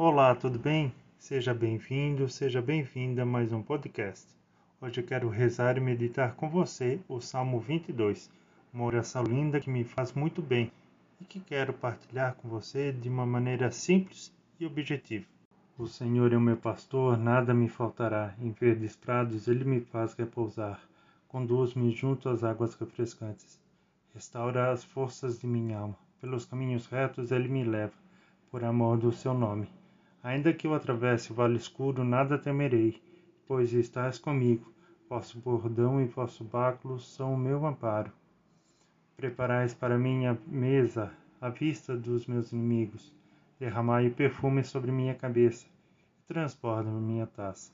Olá, tudo bem? Seja bem-vindo, seja bem-vinda a mais um podcast. Hoje eu quero rezar e meditar com você o Salmo 22, uma oração linda que me faz muito bem e que quero partilhar com você de uma maneira simples e objetiva. O Senhor é o meu pastor, nada me faltará. Em verdes prados ele me faz repousar. Conduz-me junto às águas refrescantes. Restaura as forças de minha alma. Pelos caminhos retos ele me leva, por amor do seu nome. Ainda que eu atravesse o vale escuro, nada temerei, pois estás comigo. Vosso bordão e vosso báculo são o meu amparo. Preparais para mim a mesa à vista dos meus inimigos. Derramai perfume sobre minha cabeça e transborda minha taça.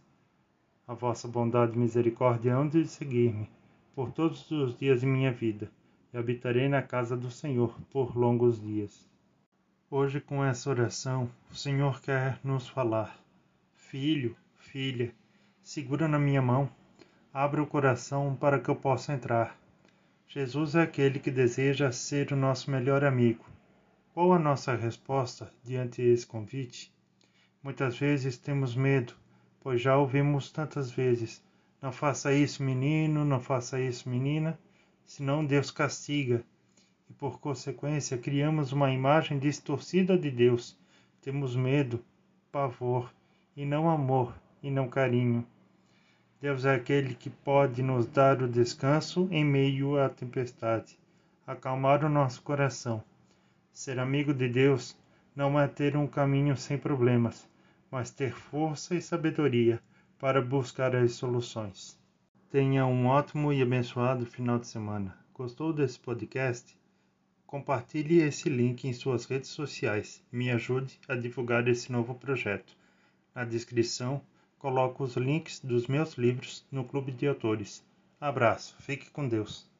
A vossa bondade e misericórdia hão de seguir-me por todos os dias de minha vida e habitarei na casa do Senhor por longos dias. Hoje, com essa oração, o Senhor quer nos falar: Filho, filha, segura na minha mão, abra o coração para que eu possa entrar. Jesus é aquele que deseja ser o nosso melhor amigo. Qual a nossa resposta diante desse convite? Muitas vezes temos medo, pois já ouvimos tantas vezes: Não faça isso, menino, não faça isso, menina senão Deus castiga, por consequência criamos uma imagem distorcida de Deus. Temos medo, pavor, e não amor, e não carinho. Deus é aquele que pode nos dar o descanso em meio à tempestade, acalmar o nosso coração. Ser amigo de Deus não é ter um caminho sem problemas, mas ter força e sabedoria para buscar as soluções. Tenha um ótimo e abençoado final de semana. Gostou desse podcast? Compartilhe esse link em suas redes sociais e me ajude a divulgar esse novo projeto. Na descrição, coloco os links dos meus livros no Clube de Autores. Abraço, fique com Deus.